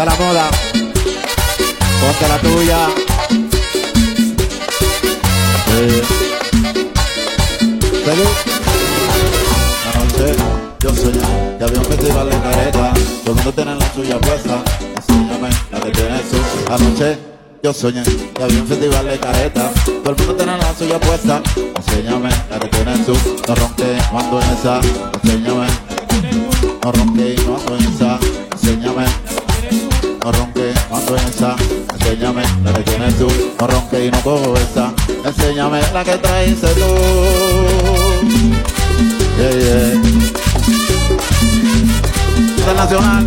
La moda. Ponte la tuya. Anoche yo soñé que había un festival de careta. Todo el mundo tiene la suya puesta. Enséñame la que tiene su. Anoche yo soñé que había un festival de careta. Todo el mundo tiene la suya puesta. Enséñame la que tiene su. No ronque cuando en esa. Enséñame. No ronque cuando en esa. Esa. Enséñame la que tiene su. No ronque y no esa. Enséñame la que traes tú. Yeah, yeah. Internacional.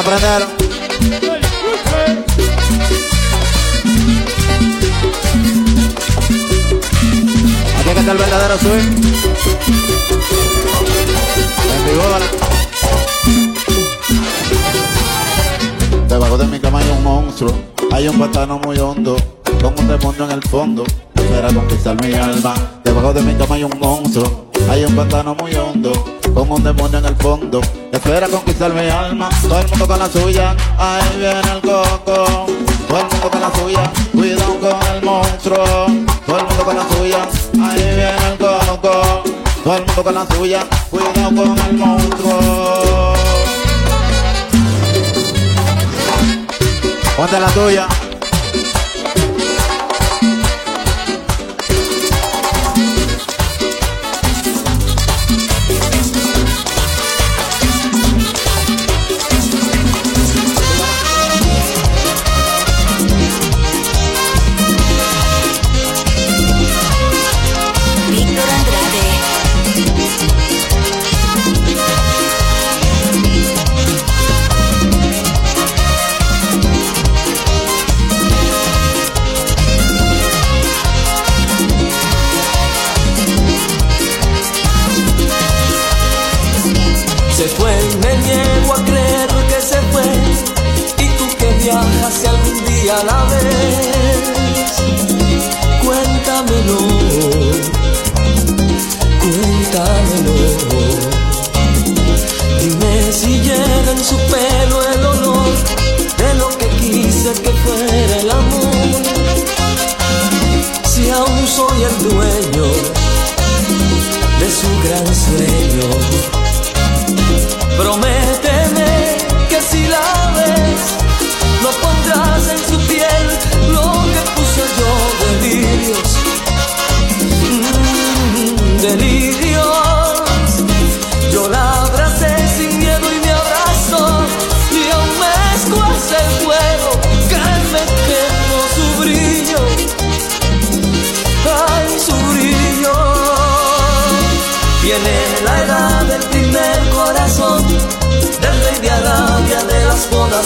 A aprender. Aquí está el verdadero swing. Debajo de mi cama hay un monstruo, hay un pantano muy hondo, con un demonio en el fondo, espera conquistar mi alma. Debajo de mi cama hay un monstruo, hay un pantano muy hondo, con un demonio en el fondo, espera conquistar mi alma. Todo el mundo con la suya, ahí viene el coco. Todo el mundo con la suya, cuidado con el monstruo. Todo el mundo con la suya, ahí viene el coco. Todo el mundo con la suya, cuidado con el monstruo. Ponte la tuya.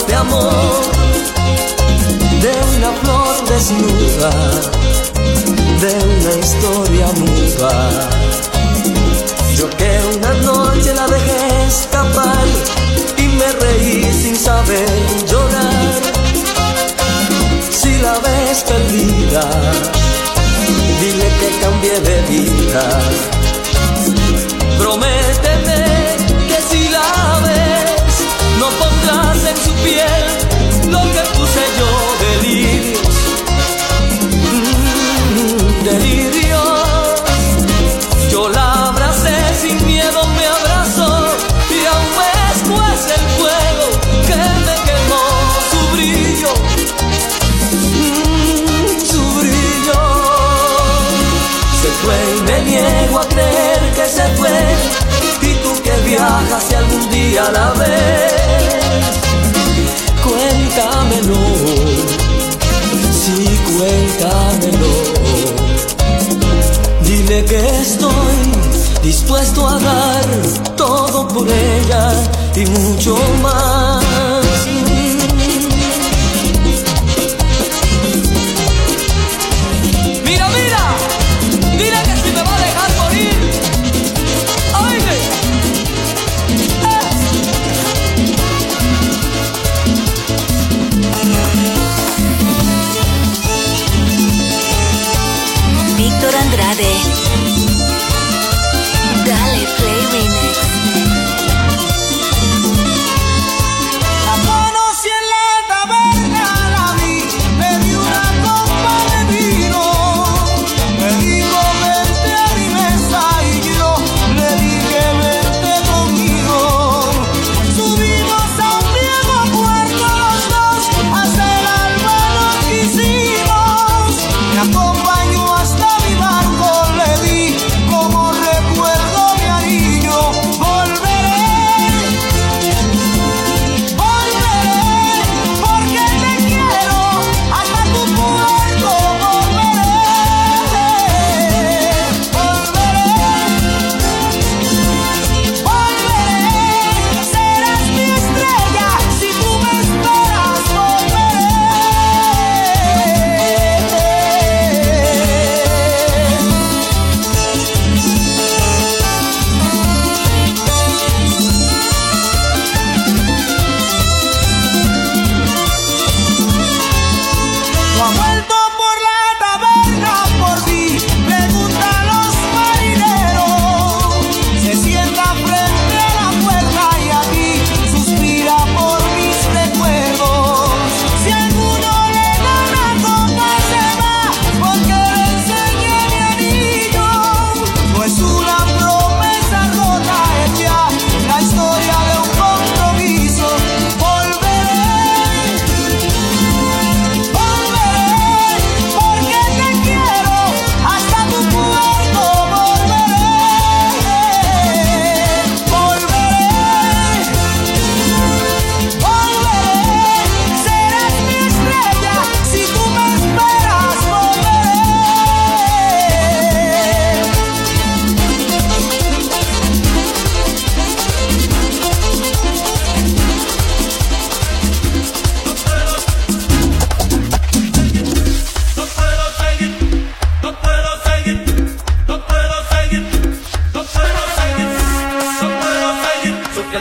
De amor, de una flor desnuda, de una historia muda. Yo que una noche la dejé escapar y me reí sin saber llorar. Si la ves perdida, dile que cambié de vida. Prométeme algún día la ves Cuéntamelo. Sí, cuéntamelo. Dile que estoy dispuesto a dar todo por ella y mucho más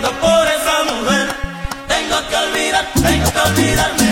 por esa mujer. Tengo que olvidar, tengo que olvidarme.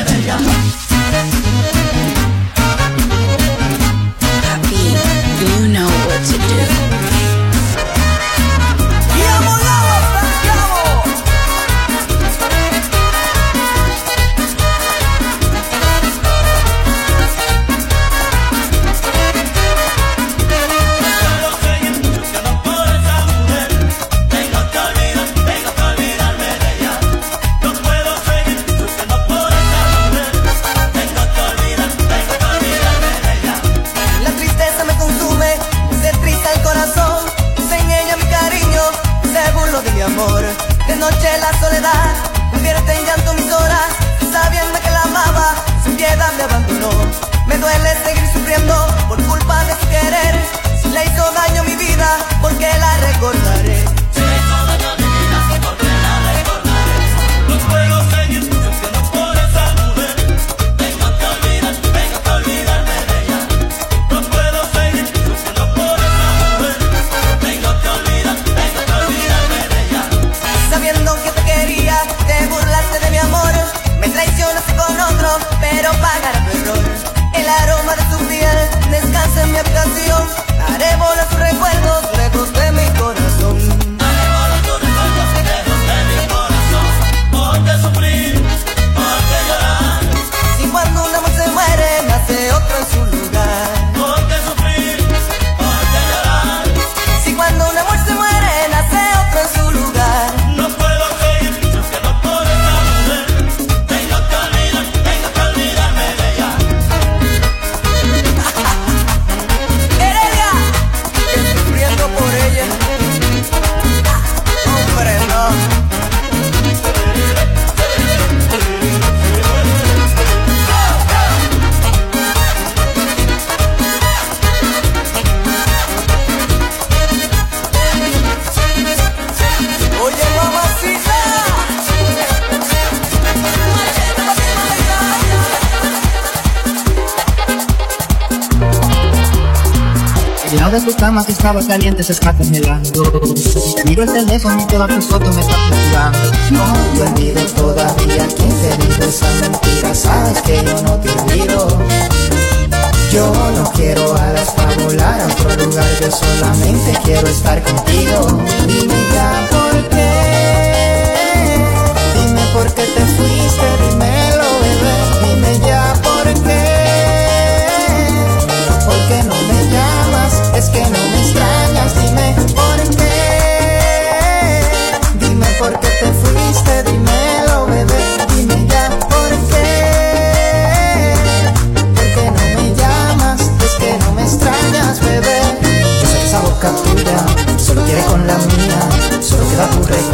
camas que estabas caliente se está congelando. Miro el teléfono y toda tu foto me está procurando No te olvido todavía que te dijo esa mentira Sabes que yo no te olvido. Yo no quiero alas para volar a otro lugar Yo solamente quiero estar contigo. Dime ya por qué Dime por qué te fuiste. quieres con la mía, solo queda tu recuerdo.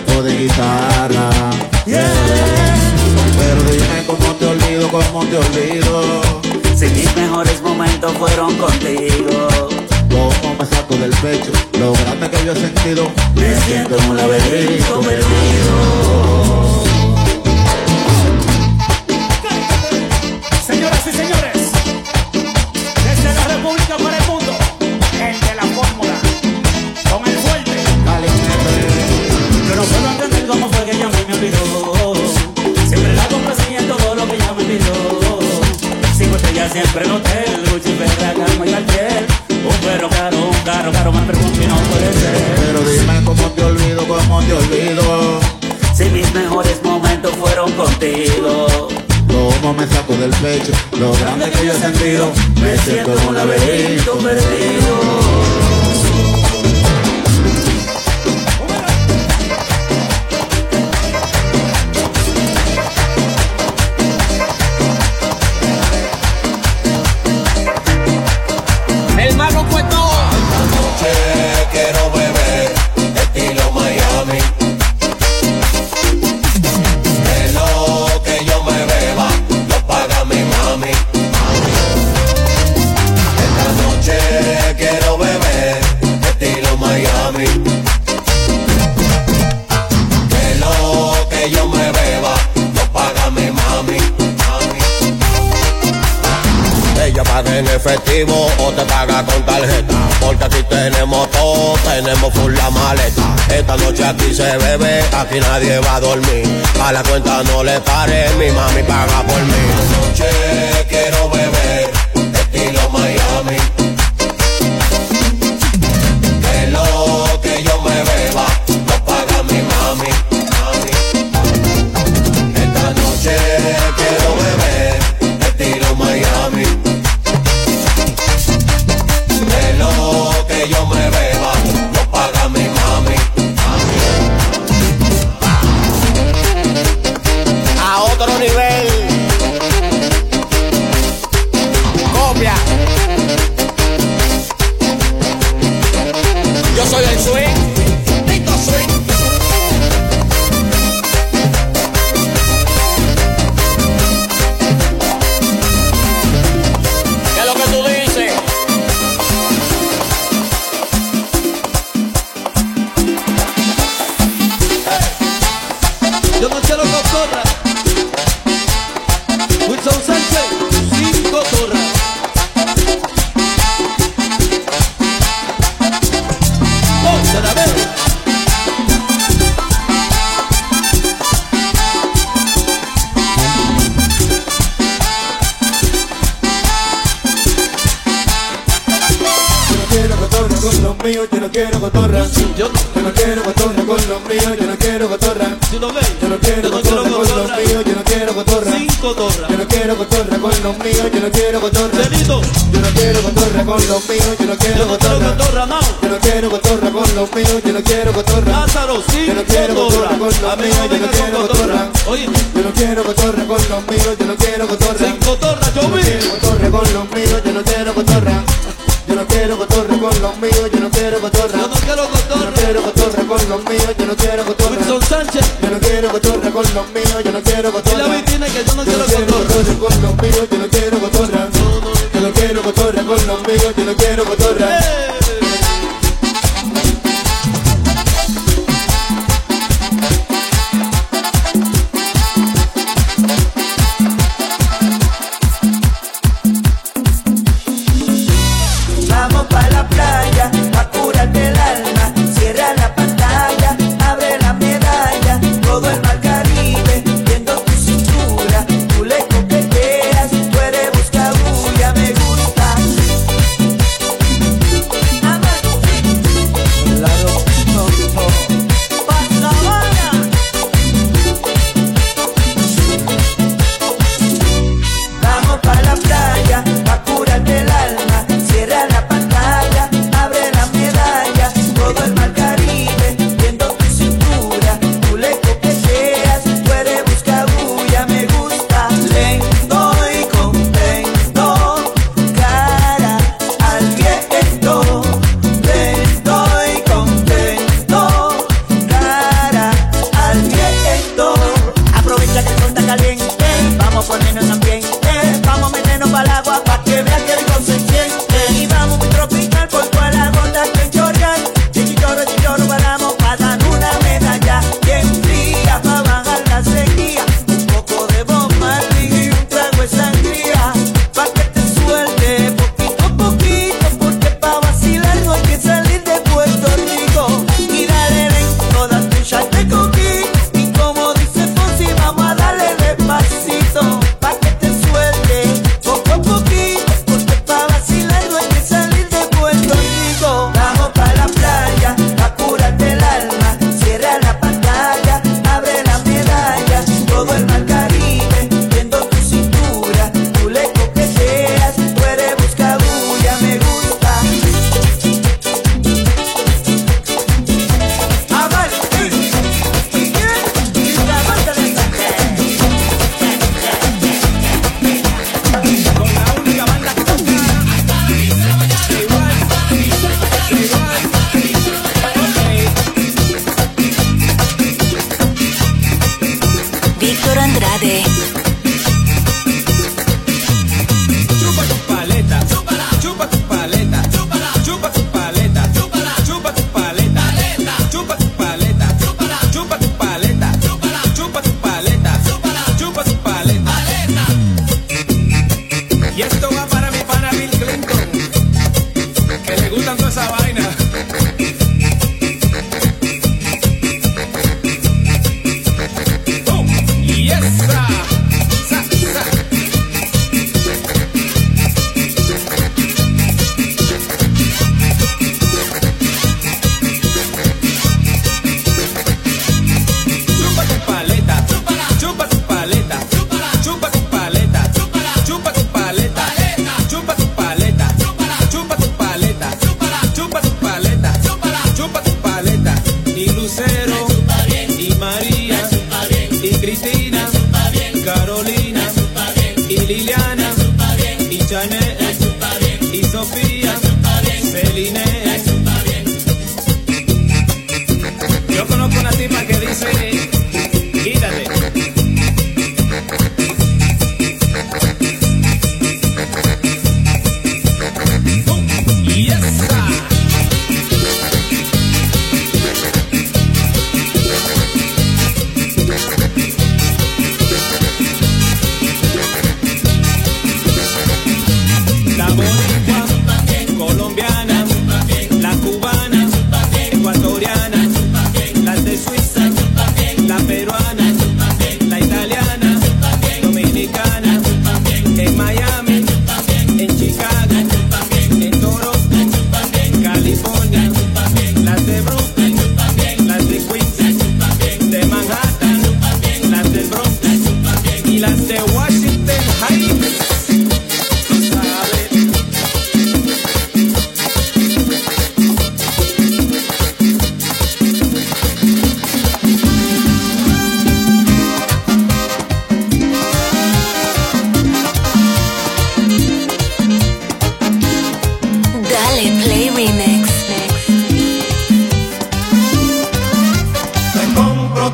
grupo de guitarra. Yeah. Pero dime cómo te olvido, cómo te olvido. Si mis mejores momentos fueron contigo. Como me saco del pecho, lo grande que yo he sentido. Me siento en un laberinto perdido. Señoras y señores, desde la República para Siempre la complací en todo lo que ya me olvidó. Cinco estrellas siempre en hotel, Gucci, Ferra, Cama y Cartier. Un perro caro, un carro caro, más perfume que no puede ser. Pero dime cómo te olvido, cómo te olvido. Si mis mejores momentos fueron contigo. Como me saco del pecho, lo grande que yo he sentido, me siento como un laberinto perdido. Aquí nadie va a dormir. A la cuenta no le pare, mi mami paga por mí. Esta noche quiero beber, cotorra. yo no ves. Yo no quiero cotorra con los míos, yo no quiero cotorra. Sin cotorra. Yo no quiero cotorra con los míos, yo no quiero cotorra. Celito, Yo no quiero cotorra con los míos, yo no quiero cotorra. cotorra, no. Yo no quiero cotorra con los míos, yo no quiero cotorra. Lázaro, sin Yo no quiero cotorra. con los míos, yo no quiero cotorra. Oye, Yo no quiero cotorra con los míos, yo no quiero cotorra. sin cotorra, yo Yo no vi. quiero cotorra con los míos, yo no quiero cotorra. Yo no quiero cotorra con los míos, yo no quiero cotorra. Yo no quiero cotorra. Cotorra con los míos, yo no quiero cotorra. Wilson Sánchez, Yo no quiero cotorra con los míos, yo no quiero y la cotorra. vitrina que yo no Yo quiero quiero cotorra. cotorra con los míos, yo no quiero cotorra. Yo no quiero cotorra con los míos, yo no quiero cotorra. Eh.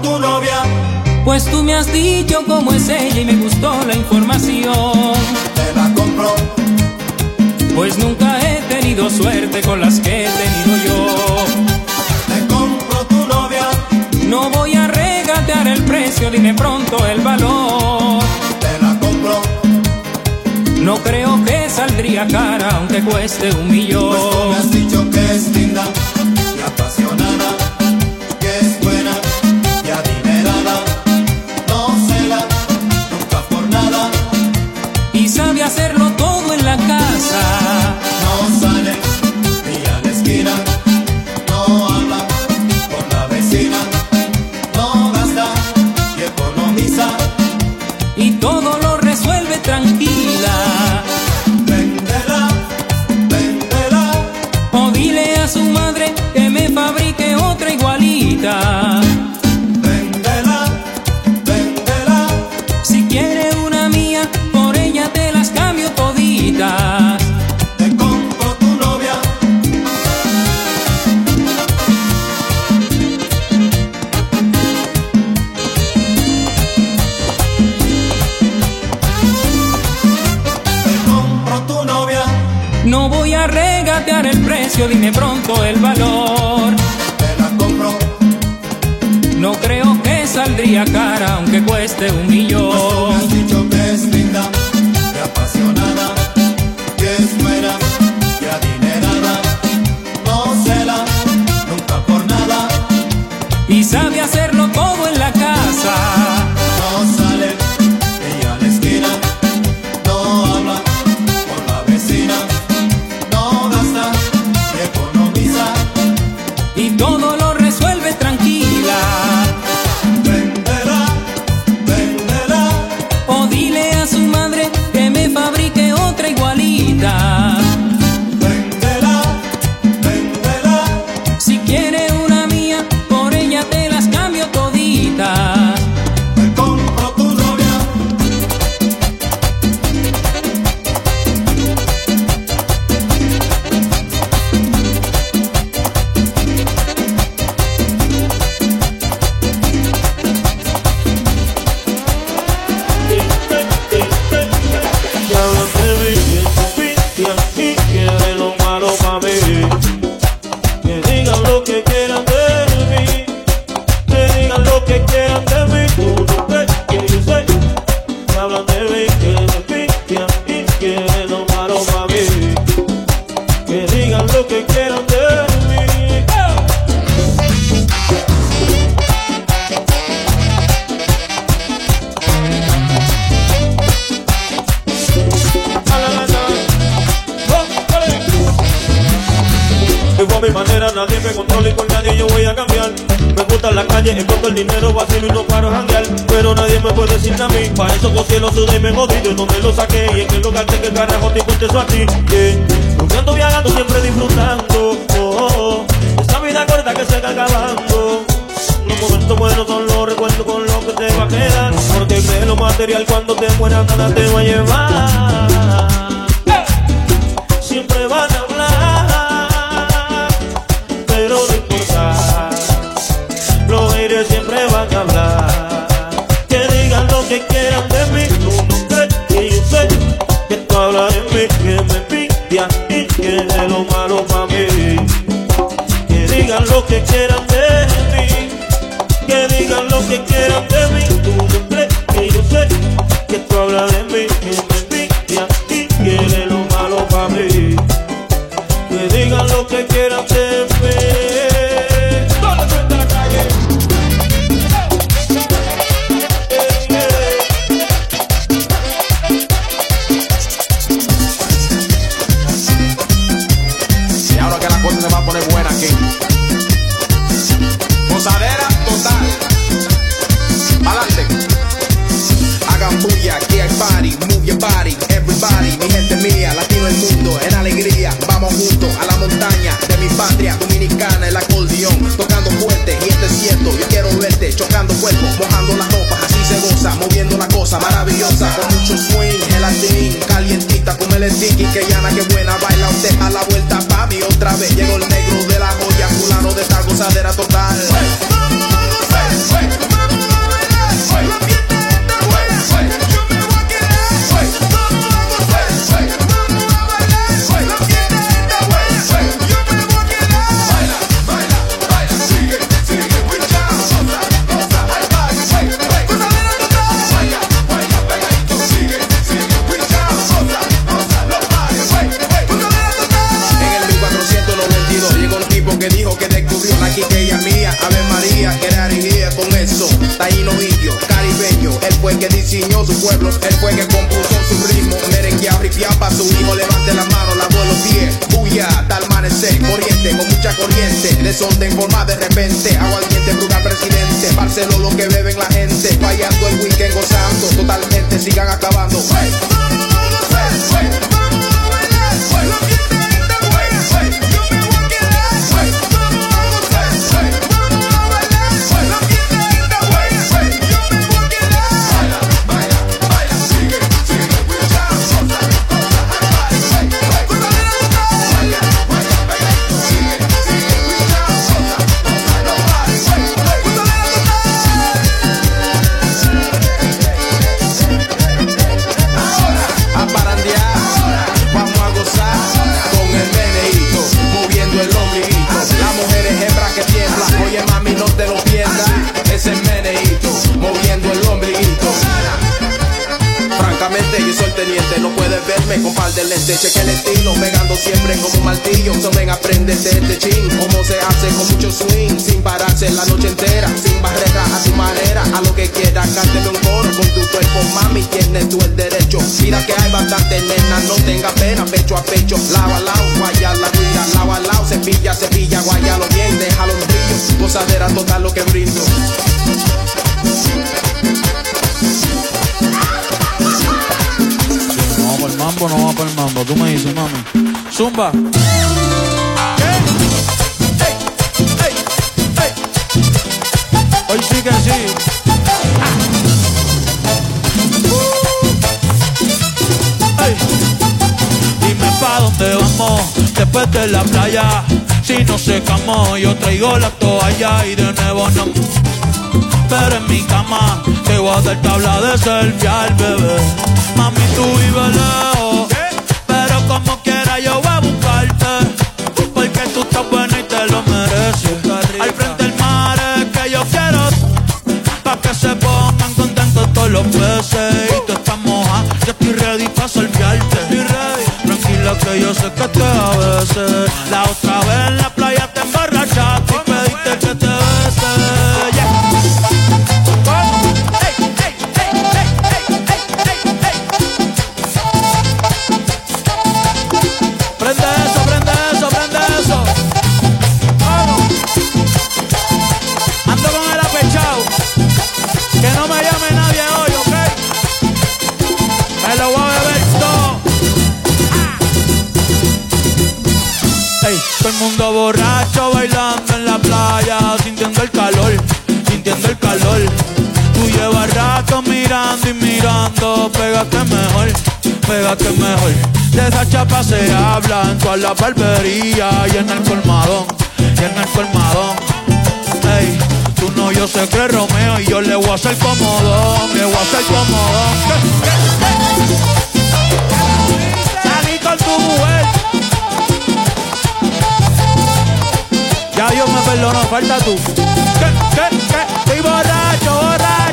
Tu novia, Pues tú me has dicho cómo es ella y me gustó la información. te la compro. Pues nunca he tenido suerte con las que he tenido yo. Te compro tu novia, No voy a regatear el precio, dime pronto el valor. te la compro. No creo que saldría cara aunque cueste un Pues tú me millón. has dicho que es linda Te compro tu novia, te compro tu novia, No voy a regatear el precio, dime pronto social. Me gusta la calle, encuentro el dinero vacío y no paro janguear. Pero nadie me puede decir a mí. Para eso los cielos sudé me jodido. No me lo saqué y en qué lugar sé que el carajo te cuente eso a ti. Yeah. Viajando, siempre disfrutando. Oh. Esta vida corta que se está acabando. Los momentos buenos son los recuerdos con lo que te va a quedar. Porque crees lo material cuando te mueras nada te va a llevar. Siempre van a ver que quieran de ti, que digan lo que quieran de mí. Descubrió una quiqueya mía, Ave María, que era erigía con eso. Taíno indio, caribeño, él fue que diseñó su pueblo, él fue que compuso su ritmo. Merengueado y para su hijo, levante la mano, la los pies, bulla, tal amanecer, corriente, con mucha corriente, desorden forma de repente, agua al diente, bruga presidente, Barcelona lo que beben la gente, fallando el weekend gozando, totalmente sigan acabando. Par de cheque el estilo, pegando siempre como un martillo. So ven aprendete este chin, cómo se hace con mucho swing, sin pararse la noche entera, sin barrera a tu manera, a lo que quieras, cánteme un coro con tu cuerpo, mami, tienes tú el derecho. Mira que hay bastante nena, no tenga pena, pecho a pecho, lava al lado, guaya la cuida, lava al lado, cepilla, cepilla, guayalo bien, déjalo en brillo, gozadera total lo que brindo. No vamos por el mambo. Tú me dices, mami. Zumba. Hoy sí que sí. Dime pa' dónde vamos después de la playa. Si no secamos, yo traigo la toalla y de nuevo no. Pero en mi cama te voy a dar tabla de selfie al bebé. Toda la barbería y en el colmadón, y en el colmadón. Ey, tú no, yo sé que Romeo y yo le voy a hacer comodón, le voy a hacer comodón. Salí con tu mujer. Ya Dios me perdonó, falta tú. ¿Qué, qué, qué? Estoy borracho, borracho.